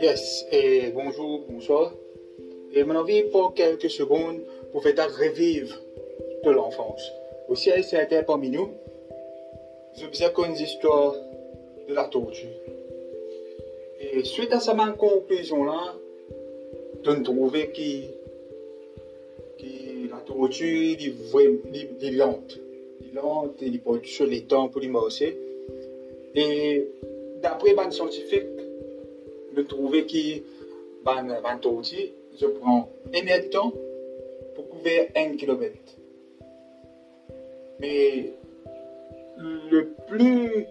Yes, et bonjour, bonsoir. Et mon envie pour quelques secondes pour faire revivre de l'enfance. Aussi, c'était parmi nous, je faisais une histoire de la tortue. Et suite à sa conclusion-là, de trouver que, que la tortue est lente. lente, il pas sur les temps pour les marcher. Et d'après les scientifiques, de trouver que la tortue, je prends un temps pour couvrir un kilomètre. Mais le plus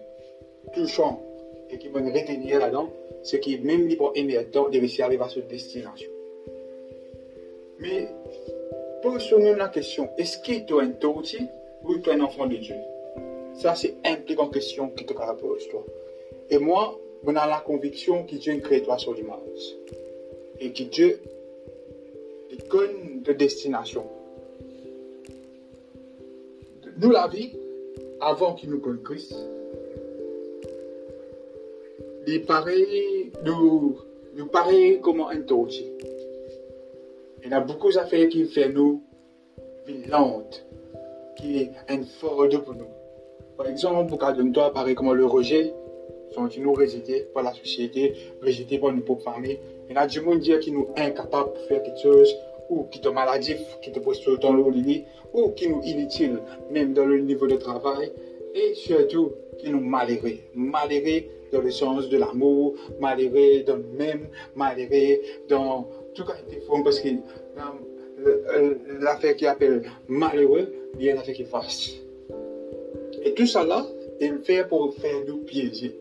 touchant et qui me retenir là-dedans, c'est qu'il même libre un temps de réussir à arriver à cette destination. Mais pose-nous la question, est-ce que tu es un tortue ou tu es un enfant de Dieu? Ça, c'est grande question qui te pose toi. Et moi, on a la conviction que Dieu crée toi sur l'image. Et que Dieu est conne de destination. Nous, la vie, avant qu'il nous connaisse Christ, nous, paraît comme un tortue. Il y a beaucoup d'affaires qui font nous lente, qui est un fort pour nous. Par exemple, pour de toi, paraît comme le rejet, sont nous rejetés par la société, rejetés par nos propres familles. Il y a du monde qui nous incapables de faire quelque chose, ou qui est maladif, qui te pose tout le lit, ou qui nous inutile, même dans le niveau de travail, et surtout qui nous malheureux. Malheureux dans le sens de l'amour, malheureux dans le même, malheureux dans tout cas, parce que l'affaire qui appelle malheureux, il y a l'affaire qui fasse. Et tout ça là, il fait pour faire nous piéger.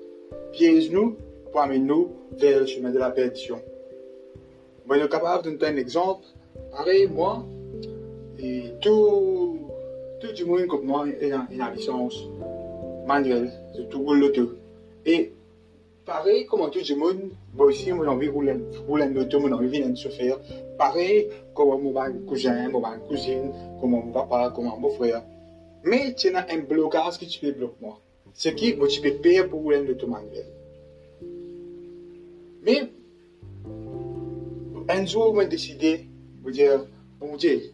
Piège nous pour amener nous vers le chemin de la perdition. Moi, je suis capable de donner un exemple. Pareil, moi, et tout, tout le monde comme moi est en, la licence manuelle, c'est tout l'auto. Et pareil, comme tout le monde, moi aussi, j'ai envie de rouler une auto, j'ai envie de chauffeur. Pareil, comme mon cousin, mon cousine, comme mon papa, comme mon frère. Mais tu as un blocage qui tu peux bloquer moi. Ce qui, tu peux payer pour auto manuelle. Mais, un jour, j'ai décidé de dire, bon Dieu,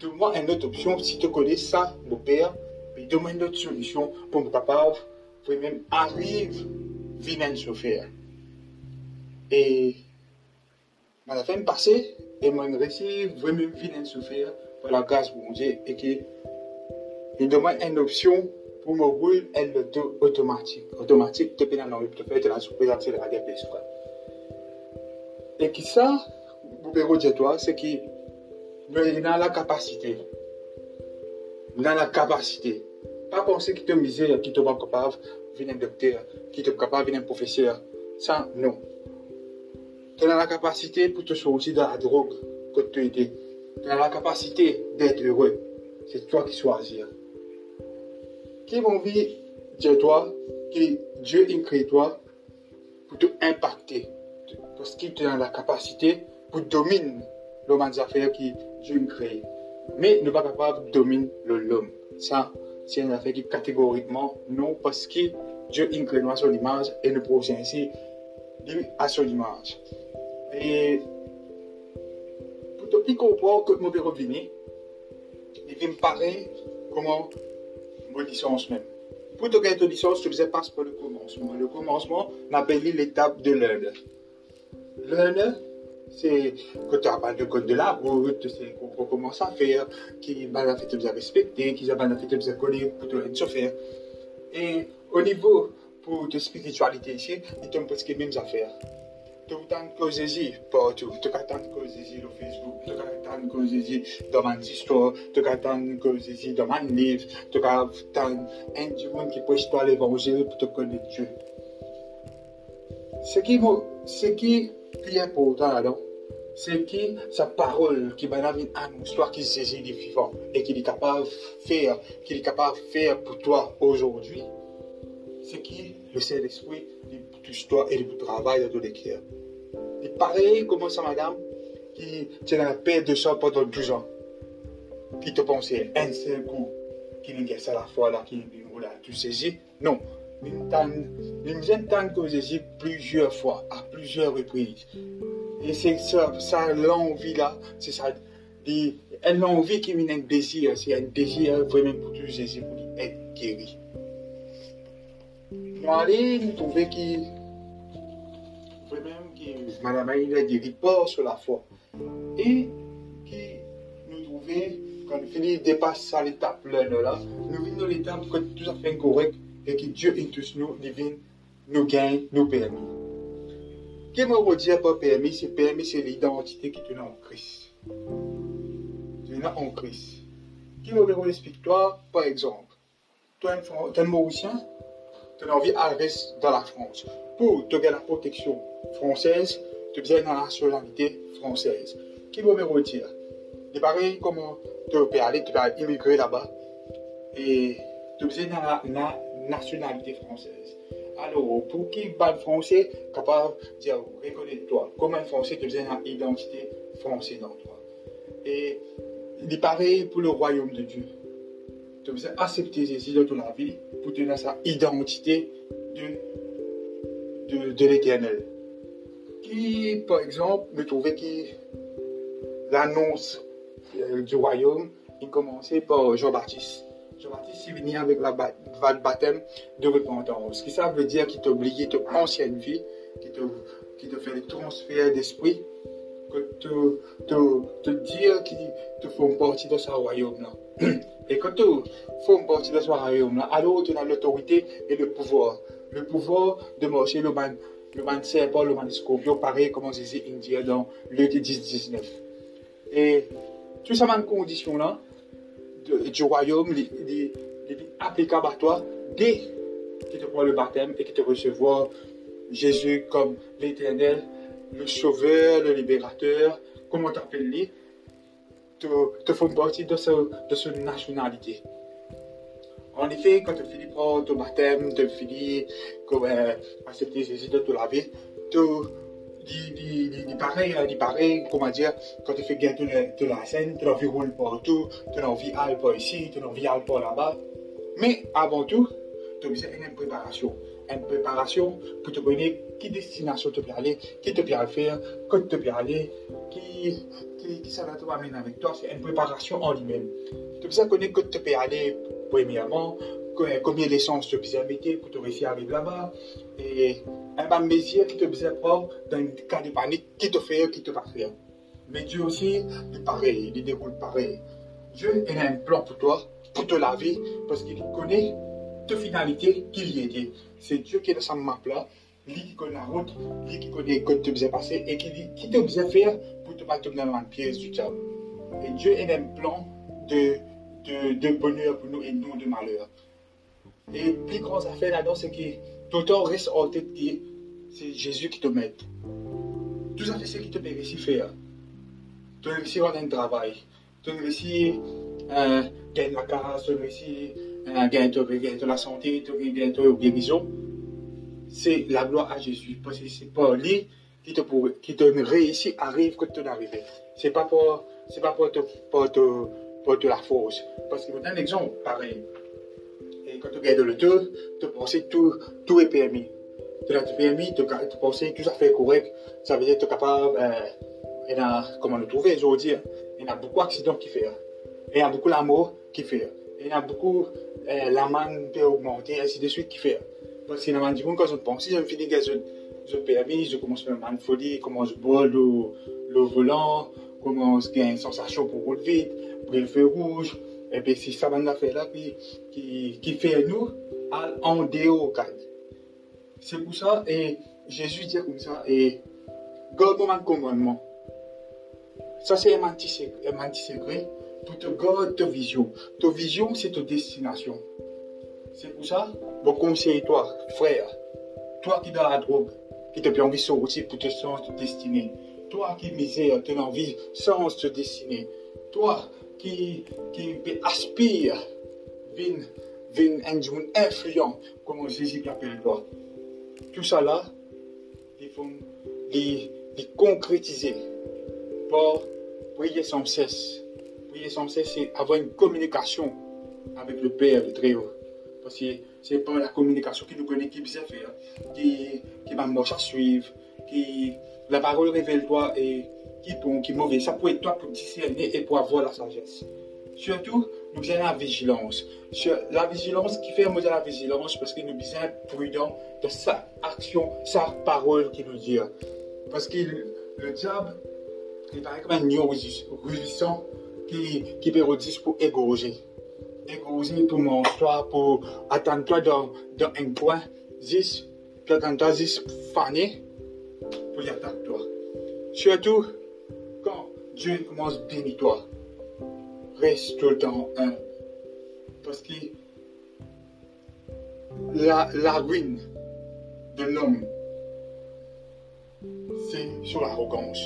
donne-moi une autre option. Si tu connais ça, mon père, mais donne-moi une autre solution pour me capable, pour même arriver venir. Et, la fin passée, et j'ai réussi vraiment venir un chauffeur pour la grâce mon Dieu et que, il demande une option pour me rouler un auto automatique. Automatique, tu peux dans le faire de la accélérée des Et qui ça, vous pouvez dire toi, c'est mais il a la capacité. Il a la capacité. Pas penser qu'il te misère, qu'il te va capable, venir un docteur, qu'il te capable, venir un professeur. Ça, non. Tu as la capacité pour te sortir de la drogue que tu étais. Tu as la capacité d'être heureux. C'est toi qui choisis. Qui m'a envie dire toi que Dieu a créé toi pour te impacter. Parce qu'il te a la capacité pour dominer l'homme affaires qui Dieu a créé. Mais ne pas capable de dominer l'homme. Ça, c'est une affaire qui catégoriquement non, parce que Dieu a créé à son image et ne procède ainsi lui à son image. Et pour te comprendre que je vais revenir, il me paraître comment même. Pour te gagner licence, tu passer par le commencement. Le commencement, on appelle l'étape de learner. Learner, c'est quand tu as de code de la route, sais qu'on commence à faire, qui va fait te respecter, qui va fait te connaître pour te chauffeur. Et au niveau pour ta spiritualité ici, il te presque les mêmes affaires. As causes ici partout, as causes ici sur Facebook, as causes ici dans ma histoire, as causes ici dans mon livre, tu as un monde qui prêche toi l'évangile pour te connaître Dieu. Ce qui, ce qui est important là c'est qui sa parole qui va nous histoire qui saisit les vivants et qui est capable de faire, qui est capable de faire pour toi aujourd'hui. C'est qui le Saint-Esprit toi et pour travail dans cœurs. Et pareil comme ça, madame, qui tient la paix de ça pendant 12 ans, qui te pensait un seul coup, qui n'est ça à la fois là, qui là, tu saisis. Non, nous entendons que Jésus plusieurs fois, à plusieurs reprises. Et c'est ça, ça l'envie-là, c'est ça. L'envie qui vient un désir, c'est un désir vraiment pour tout Jésus, pour être guéri. Nous allons nous trouver qui, vraiment, qui, Madame Aïda dit, report sur la foi. Et qui nous trouver, quand Philippe dépasse ça l'étape là, là, nous venons l'étape que tout à fait correct et que Dieu est tous nous, divin, nous gagne, nous permet. Qu'est-ce que veut dire par permis C'est permis, c'est l'identité qui est en Christ. Tu es en Christ. Qui veut vous expliquer toi, par exemple Toi, tu es un Mauricien, tu as envie d'aller dans la France. Pour te gagner la protection française, tu as besoin de la nationalité française. Qui veut me dire C'est pareil comment tu peux aller, tu peux immigrer là-bas et tu besoin de la nationalité française. Alors, pour qui parle français, capable de dire, reconnais-toi, comme un français, tu as besoin d'une identité française dans toi? Et il est pareil pour le royaume de Dieu. Tu as besoin d'accepter Jésus dans ton vie pour tenir sa identité de, de, de l'éternel. Qui, par exemple, me trouvait qui l'annonce euh, du royaume, il commençait par Jean-Baptiste. Jean-Baptiste, il venait avec la baptême de repentance. Ce qui ça veut dire qu'il t'a oublié ton ancienne vie, qu'il te, qui te fait des transferts d'esprit, que te, dire qu'il te font partie de ce royaume-là. Et quand tu fais partie de ce royaume-là, alors tu as l'autorité et le pouvoir. Le pouvoir de marcher le ban, le ban serpent, le ban scorpion, pareil comme Jésus dit dans Luc 10, 19. Et tout ça, même condition-là, du royaume, il est applicable à toi dès que tu prends le baptême et que tu recevoir Jésus comme l'éternel, le sauveur, le libérateur, comment tu appelles lui, tu, fais partie de, ce, de cette nationalité. En effet, quand tu finis prendre ton baptême, tu finis comme euh, accepter Jésus de te laver, tu il pareil, il pareil, comment dire, quand tu fais gagner de la scène, tu as envie de rouler partout, tu as envie d'aller par ici, tu as envie d'aller par là-bas. Mais avant tout, tu as besoin d'une préparation. Une préparation pour te connaître qui destination tu peux aller, qui te peut faire, quand tu peux aller, qui, qui, qui ça va te amener avec toi. C'est une préparation en lui-même. Tu de connaître que tu peux aller, premièrement, combien d'essence tu peux mettre pour te réussir à arriver là-bas. Et un mesure qui te besoin prendre dans un cas de panique, qui te fait, qui te va faire. Mais Dieu aussi, il est pareil, il déroule pareil. Dieu a un plan pour toi, pour te laver, parce qu'il connaît ta finalité qu'il y était. C'est Dieu qui est dans sa map là, lui qui connaît la route, lui qui connaît que tu besoin passer et qui, qui te besoin faire pour te battre dans la pièce du diable. Et Dieu a un plan de, de, de bonheur pour nous et non de malheur. Et plus grosse affaire là-dedans, c'est que tout le temps reste en tête que c'est Jésus qui te met. Tout ça, c'est ce qui te de faire. Tu réussis à un travail. Tu réussis à gagner la casa, tu réussis à gagner de la santé, gagner de la guérison. C'est la gloire à Jésus. Parce que c'est pas lui qui te, qui te réussit, arrive que tu n'arrives. C'est pas pour, c'est pas pour te, pour pour te la force. Parce que, je un exemple pareil quand tu regardes le tour, tu penses que tout, tout est permis. Tu as permis, tu, penses que tout ça fait correct. Ça veut dire que tu es capable, euh, il y a, comment le trouver aujourd'hui, il y a beaucoup d'accidents qui font. Il y a beaucoup l'amour qui fait. Il y a beaucoup euh, la manne peut augmenter, ainsi de suite qui fait. Parce a du monde quand je pense, si je finis que je, permis, je commence à folie, comment je bois le, le volant, comment je gagne une sensation pour rouler vite, pour le feu rouge. Et puis c'est ça qu'on a fait là qui, qui, fait nous en déocade. C'est pour ça, et Jésus dit comme ça, et garde mon commandement. Ça c'est un menti secret pour te garder ta vision. Ta vision, c'est ta destination. C'est pour ça, mon conseil, toi, frère, toi qui dans la drogue, qui te envie de sortir pour te sens de destinée. Toi qui misère, tu as envie sans te destiner. Toi qui, qui aspire à un monde influent, comme Jésus l'appelle toi. Tout ça là, il faut les, concrétiser pour prier sans cesse. Cesse, c'est avoir une communication avec le Père, le Très-Haut. Parce que c'est par la communication qui nous connaît, qui bien faire, qui, qui m'a marche à suivre, qui, la parole révèle-toi et qui bon, qui mauvais. Ça peut être toi pour discerner et pour avoir la sagesse. Surtout, nous avons la vigilance. La vigilance qui fait la vigilance? Parce que nous sommes prudents de sa action, sa parole qui nous dit. Parce que le diable, il paraît comme un lion rugissant qui, qui pour égorger. Égorger pour mon toi, pour attendre toi dans, un coin, 10, puis attendre toi 10 faner pour y attaquer toi. Surtout quand Dieu commence à bénir toi reste tout le temps un. Parce que la, ruine de l'homme, c'est sur l'arrogance.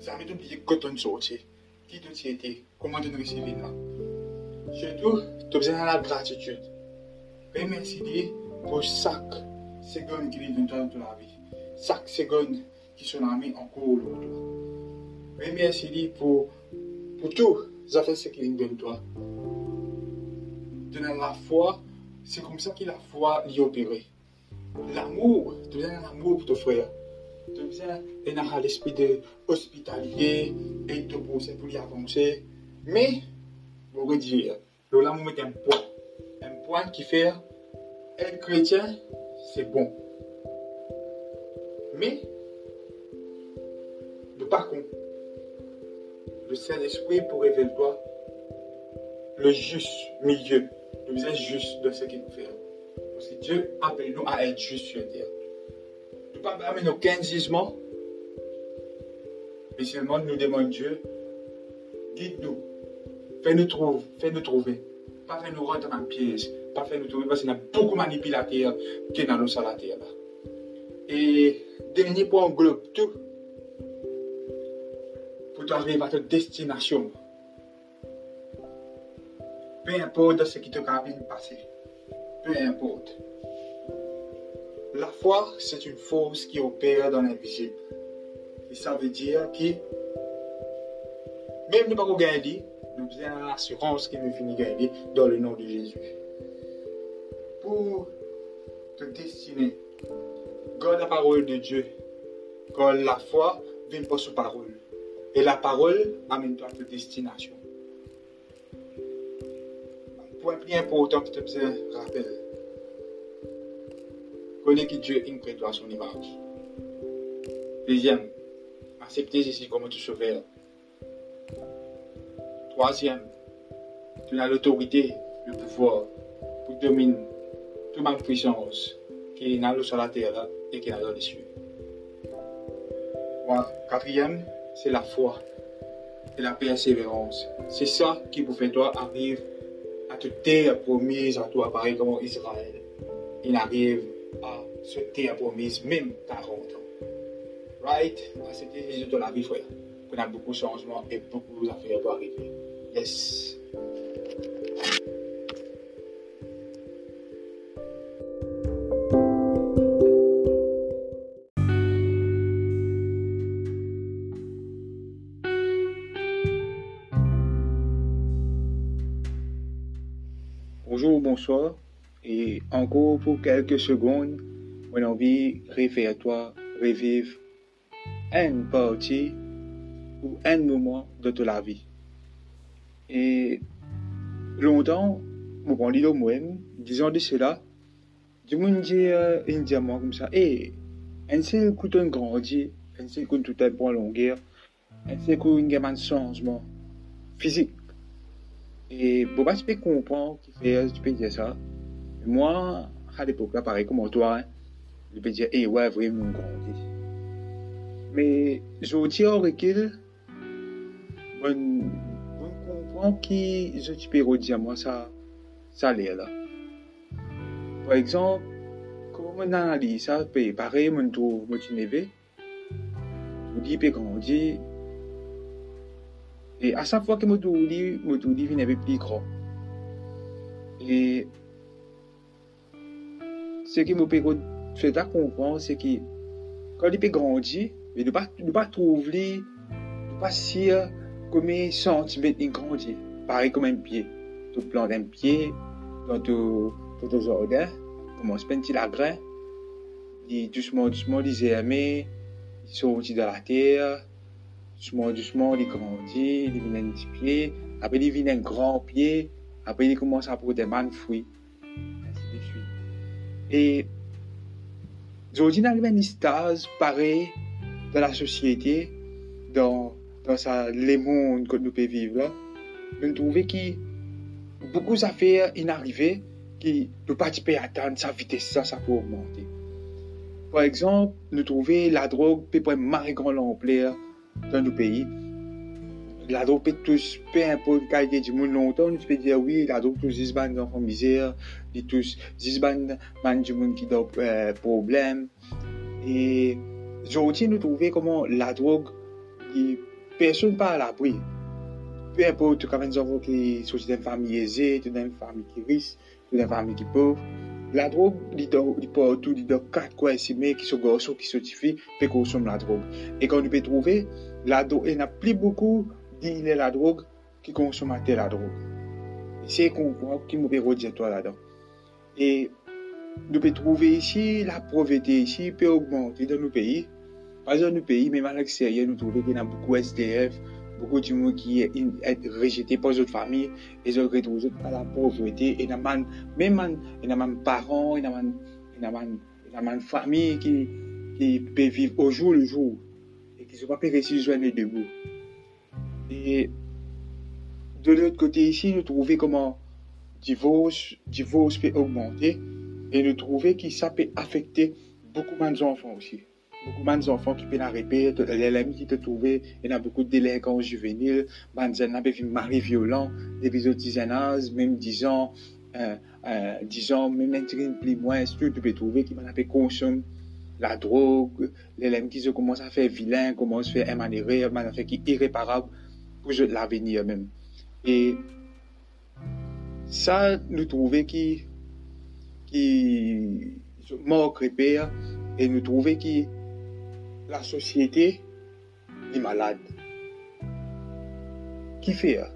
Ça m'a oublié quand on sortit. Qui tu étais Comment tu recevais là? Surtout, de la gratitude. Remercie pour chaque seconde qui est dans ta vie. Chaque seconde qui sont mis en cours autour. Remercie pour, pour tout ça fait ce qu'il donne toi. Donner la foi, c'est comme ça que la foi est opérée. L'amour, tu besoin d'un amour pour ton frère. D'un l'esprit de hospitalier et de pousser pour y avancer. Mais, vous pouvez dire, l'amour est un point. Un point qui fait être chrétien, c'est bon. Mais, de par contre, le Saint-Esprit pour révéler toi le juste milieu, le visage juste de ce qu'il nous fait. Parce que Dieu appelle nous à être juste sur terre. Pas amener aucun jugement, mais seulement nous demandons Dieu, guide-nous, fais-nous trouver, fais-nous trouver, pas fais nous rentrer en piège, pas fais nous trouver parce qu'il y a beaucoup de manipulateurs qui sont dans nos la terre. Et dernier point, on globe tout pour arriver à ta destination. Peu importe ce qui te de passer. Peu importe. La foi, c'est une force qui opère dans l'invisible. Et ça veut dire que même nous pas gagner, nous avons l'assurance qu'il nous finit gagner dans le nom de Jésus. Pour te destiner, garde la parole de Dieu. Quand la foi vient pas sous parole. Et la parole amène-toi à ta destination. Point plus important que tu as besoin de rappel. Connais que Dieu est toi à son image. Deuxième, accepter Jésus comme tu sauveur. Troisième, tu as l'autorité, le pouvoir pour dominer toute ma puissance qui est dans sur la terre et qui est dans les cieux. Quatrième, c'est la foi et la persévérance. C'est ça qui vous toi arriver à te terre promise à toi, pareil comme Israël. Il arrive à se terre promise même 40 ans. Right? Ah, c'était Jésus de la vie, frère. On a beaucoup de changements et beaucoup d'affaires pour arriver. Yes. bonsoir. Et encore pour quelques secondes, on a envie refaire toi, revivre une partie ou un moment de ta vie. Et longtemps, mon bon l'île moi-même, disons de cela, du monde dit, euh, un diamant comme ça, et un seul coup d'un grandi, un seul coup tout un point longueur, un seul coup un gamin de changement physique. Et pour pas se comprendre fait, tu peux dire ça. Moi, à l'époque, là, pareil comme toi, je peux dire, eh ouais, vraiment grandi. Mais je dis au recul, on, comprend qui je peux dire moi ça, ça l'est là. Par exemple, comment on analyse ça, pareil, mon trouve motivé, je dis, peut grandir, et à chaque fois que je dis, je dis, vient plus grand. Ce qui me fait comprendre, c'est que quand il peut grandir, il ne pas, pas trouver, ne pas dire combien centimètres il grandit. Pareil comme un pied. Tu plantes un pied, tu tout au jardin, commence à petit la grain, il doucement, doucement, il germer, il sortit de la terre, doucement, doucement, il grandit, il devient un petit pied, après il devient un grand pied, après il commence à produire Et aujourd'hui, on a une stase pareil dans la société, dans, dans les mondes que nous pouvons vivre. Nous trouvons que beaucoup d'affaires inarrivées qui ne pas attendre sa vitesse, ça, ça peut augmenter. Par exemple, nous trouvons la drogue peut prendre marrer grand dans nos pays. La peut tous, peu importe qualité du monde longtemps, nous pouvons dire oui, la drogue tous 10 bandes d'enfants misère, tous 10 bandes du monde qui ont euh, problème. Et aujourd'hui, nous trouvons comment la drogue, personne pas à l'abri. Peu importe combien d'enfants qui sont dans une famille aisée, dans une famille qui risque, dans une famille qui pauvre. La drogue, il peut autour de quatre quoi mais qui sont garçons, qui sont filles, qui consomment la drogue. Et quand on peut trouver, la drogue, il n'y a plus beaucoup de la drogue qui consomment la drogue. C'est qu'on qui me peut là-dedans. Et nous pouvons trouver ici, la pauvreté ici peut augmenter dans nos pays. Par exemple, dans nos pays, même à l'extérieur, nous trouvons qu'il y a beaucoup SDF, beaucoup de gens qui sont rejetés par d'autres familles, et se retrouvent à la pauvreté, et même, même, parents, et même, même famille qui, peut vivre au jour le jour, et qui ne sont pas réussi à joindre debout. Et de l'autre côté ici, nous trouvons comment divorce, divorce peut augmenter, et nous trouvons que ça peut affecter beaucoup d'enfants aussi. Beaucoup d'enfants qui peuvent arrêter, les amis qui te trouvaient, il y a beaucoup de délinquants juvéniles, il des mari violents, des bisotisanades, même 10 ans, euh, euh, 10 ans, même un plus moins, tu peux trouver qui m'en consommer la drogue, les amis qui se commencent à faire vilain, commencent à faire émanérer, à faire irréparable pour l'avenir même. Et ça, nous trouvons qui, qui, mort père et nous trouvons qui, la société est malade. Qui fait hein?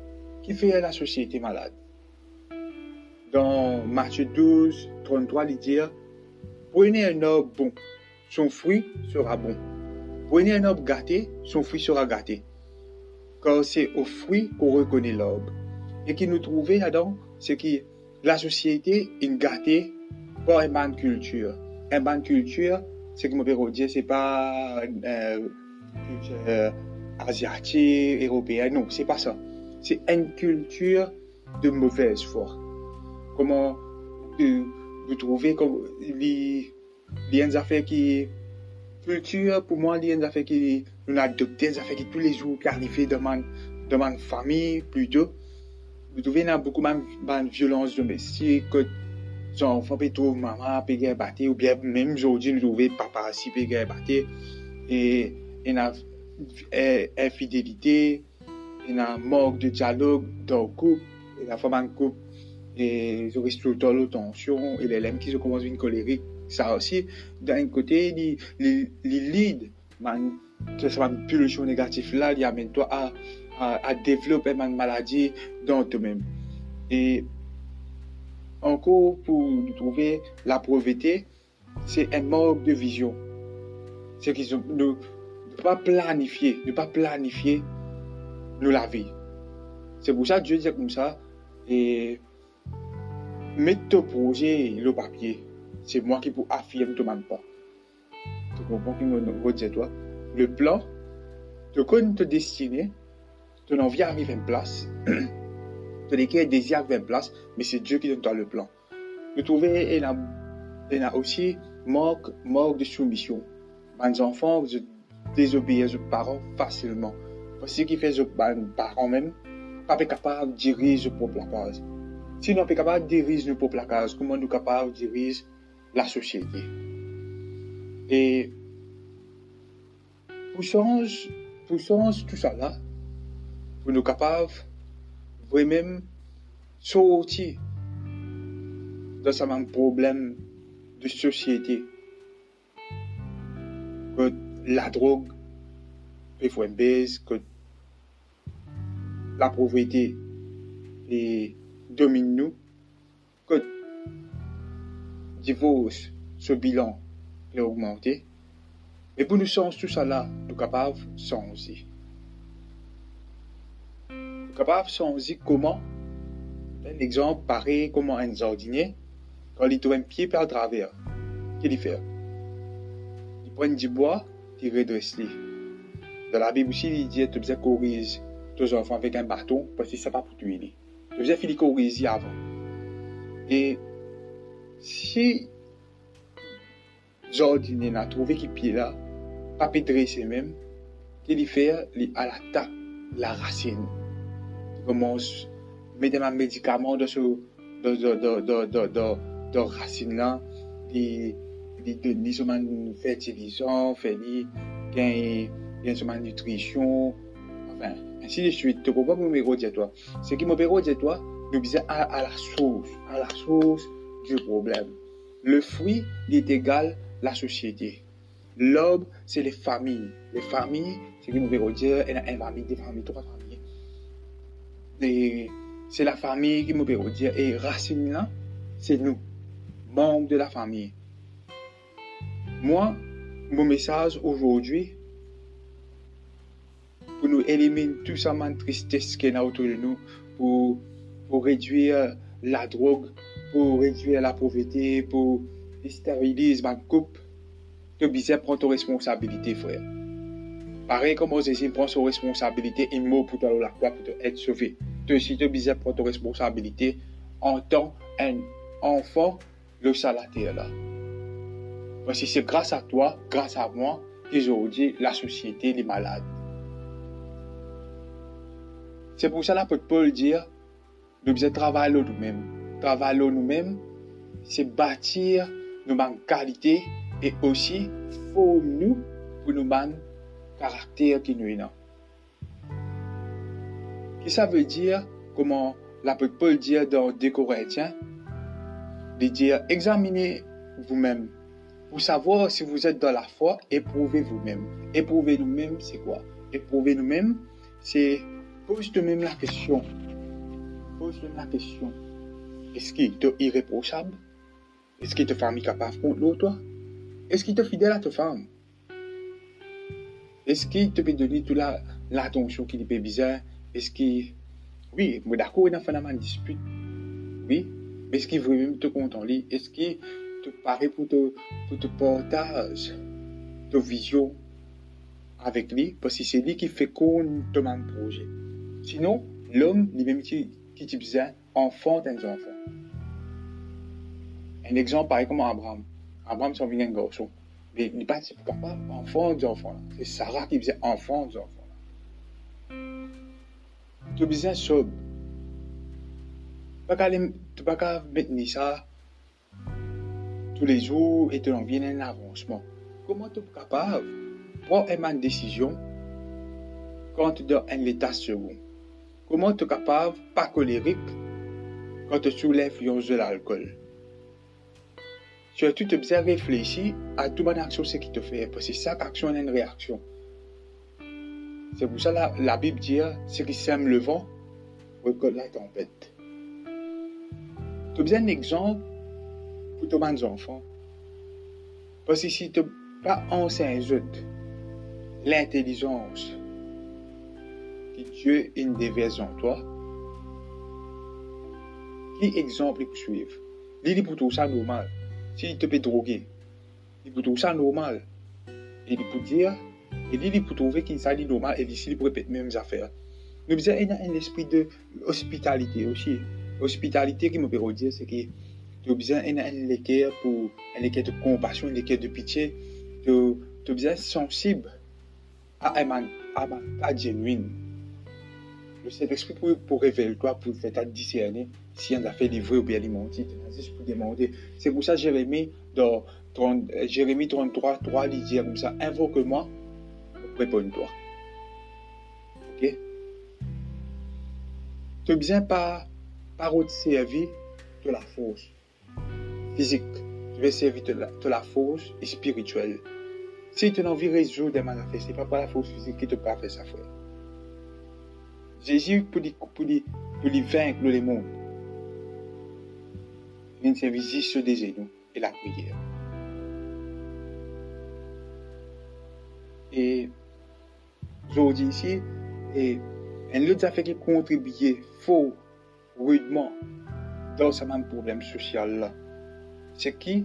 Qui fait la société malade? Dans Matthieu 12, 33, il dit Prenez un arbre bon, son fruit sera bon. Prenez un arbre gâté, son fruit sera gâté. Car c'est au fruit qu'on reconnaît l'arbre. Et qui nous trouvait là-dedans, c'est que la société est gâtée par une bonne culture. Une bonne culture, ce que mon père dit, c'est pas euh, euh, asiatique, européen, non, c'est pas ça. C'est une culture de mauvaise foi. Comment vous trouvez comme les, les affaires qui culture pour moi les affaires qui nous adopté des affaires qui tous les jours qui arrivent dans ma famille plutôt vous trouvez il beaucoup de violence domestique son enfant peut trouver maman peut battre ou bien même aujourd'hui nous trouver papa aussi peut battre et il y a infidélité il y a manque de dialogue dans le couple et la femme en couple. Et le temps la tension et les lames qui se commencent à une colérique ça aussi. D'un côté les les lead man ça une pulsion négative là il amène toi à, à, à développer une maladie dans toi-même et encore pour trouver la pauvreté, c'est un manque de vision. C'est qu'ils ne, pas planifier, ne pas planifier nous la vie. C'est pour ça que Dieu dit comme ça, et mettre ton projet le papier. C'est moi qui peux affirmer tout même pas. Tu comprends qui me dire toi? Le plan, de connais te destiner, ton envie arrive en place. Tu lesquels désir vers place, mais c'est Dieu qui donne toi le plan. Vous trouvez, il y a, aussi manque, manque de soumission. Les enfants, désobéissent aux parents facilement. Ce qui fait les parents même, pas capable de diriger leur propre case. Si nous sommes capables de diriger notre propre case, comment nous sommes capables de diriger la société? Et pour changer tout ça là, pour nous capables vraiment sortir de ce même problème de société que la drogue peut faire baisse, que la pauvreté et domine nous, que divorce, ce bilan est augmenté. Mais pour nous sommes tout ça là, nous capables sans aussi. Nous capables sans aussi comment? Un exemple pareil comment un jardinier, quand il trouve un pied par travers, qu'est-ce qu'il fait? Il prend du bois, il redresse. Dans la Bible aussi, il dit tu dois corriger tes enfants avec un bâton parce que n'est pas pour tuer. Tu dois finir corriger avant. Et si jardinier a trouvé qu'il pied là, pas dresser même, qu'il fait, il à l'attaque la racine. Il commence mettre un médicament dans ce dans, dans, dans, dans, dans, dans racine là, il donne seulement fertilisant, fait gain gain nutrition, enfin ainsi de suite. Tu comprends mon numéro toi? Ce qui permet dire toi, nous disons à, à la source, à la source du problème. Le fruit est égal la société. L'homme, c'est les familles. Les familles, c'est qui nous verrons dire, y a une famille, des familles, trois familles. Et c'est la famille qui nous verrons dire, et racine là, c'est nous, membres de la famille. Moi, mon message aujourd'hui, pour nous éliminer tout ça, de tristesse qui est autour de nous, pour, pour réduire la drogue, pour réduire la pauvreté, pour stériliser ma coupe, tu bien prendre ton son responsabilité, il meurt pour toi la croix pour être sauvé. Tu aussi, tu bien prendre ton en le toi, grâce à moi, qu'aujourd'hui la société est malade. C'est pour ça l'apôtre Paul dit, nous devons nous-mêmes. Travailler nous-mêmes, c'est bâtir nos qualités et aussi former nous pour nos caractère qui nous est Qu'est-ce que ça veut dire, comment l'apôtre Paul dit dans 2 Corinthiens, de dire examinez vous-même pour savoir si vous êtes dans la foi, éprouvez vous-même. Éprouvez nous-mêmes, c'est quoi? Éprouvez nous-mêmes, c'est pose toi-même la question. Pose toi-même la question. Est-ce qu'il est irréprochable? Est-ce qu'il te famille capable contre l'autre, Est-ce qu'il est fidèle à ta femme? Est-ce qu'il te peut donner toute l'attention qu'il peut besoin Est-ce qu'il. Oui, mais d'accord, il a fait une dispute. Oui, mais est-ce qu'il veut même te contenter Est-ce qu'il te paraît pour te, pour te partager ta vision avec lui? Parce que c'est lui qui fait qu'on te demande projet. Sinon, l'homme, lui-même qui, qui besoin enfant des enfants. Un exemple pareil comme Abraham. Abraham, c'est un garçon. Mais il n'est pas capable enfant enfants. C'est Sarah qui faisait enfant des enfants. Tu besoin sobre. Tu ne peux pas mettre ça tous les jours et te en vient un avancement. Comment tu es capable? De prendre une décision quand tu es dans un état second? Comment tu es capable, pas colérique, quand tu sous l'influence de l'alcool? Tu as tout bien réfléchi à toute bonne action ce qui te fait, parce que chaque action a une réaction. C'est pour ça que la, Bible dit, ce qui sème le vent, récolte la tempête. Tu as besoin d'un exemple pour tes enfants. Parce que si tu pas enseigné l'intelligence, Dieu une déverse en toi, qui exemple peut suivre? Pour tout ça normal. S'il te peut droguer, il peut tout ça normal. Il peut dire, il peut trouver qu'il normal et ici il peut les mêmes affaires. Nous avons un esprit de hospitalité aussi. Hospitalité qui me dire, c'est que as besoin d'un équerre un de compassion, un équerre de pitié. As besoin sensible à un cas genuine. Le Saint-Esprit pour, pour faire discerner si on a fait livrer ou bien alimenter, juste pour demander. C'est pour ça que Jérémie, dans 30, Jérémie 33, 3, il dit comme ça, invoque-moi, réponds-toi. Ok? Besoin pas, par autre servir de la force physique. Tu veux servir de la, de la force spirituelle. Si tu as envie de résoudre des mal ce n'est pas par la force physique qui te peut faire ça. Jésus, pour lui, pour pour vaincre le monde, s'est sur des genoux et la prière. Et aujourd'hui ici, et un autre qui contribue fort, rudement, dans ce même problème social c'est qui?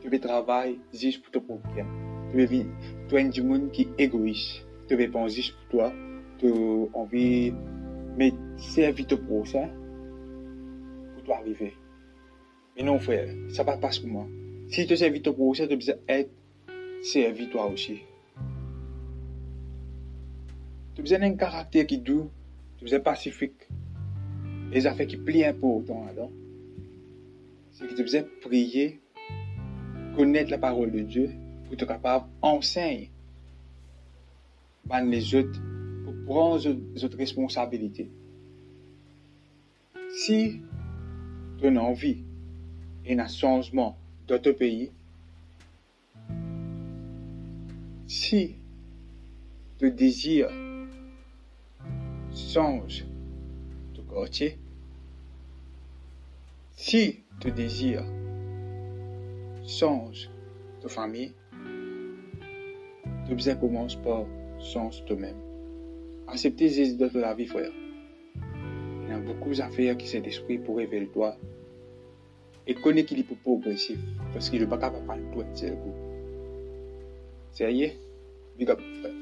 Tu veux travailler juste pour ton problème. Tu veux vivre, tu es un monde qui est égoïste. Tu veux penser juste pour toi. Tu as envie de servir ton procès pour toi arriver. Mais non, frère, ça va pas pour moi. Si tu servis ton procès, tu besoin d'être servi toi aussi. Tu besoin d'un caractère qui est doux, tu besoin pacifique. Les affaires qui plient important là C'est que tu besoin prier, connaître la parole de Dieu pour être capable d'enseigner les autres pour prendre les autres responsabilités. Si tu as envie et un changement ton pays, si tu désires change ton quartier, si tu désires change ta famille, tu besoin commence par changer toi-même. Accepter les de la vie, frère. Il y a beaucoup d'affaires qui sont d'esprit pour révéler toi. Et connais qu'il est progressif. Parce qu'il n'est pas capable de tout seul coup. Sérieux? Big up, frère.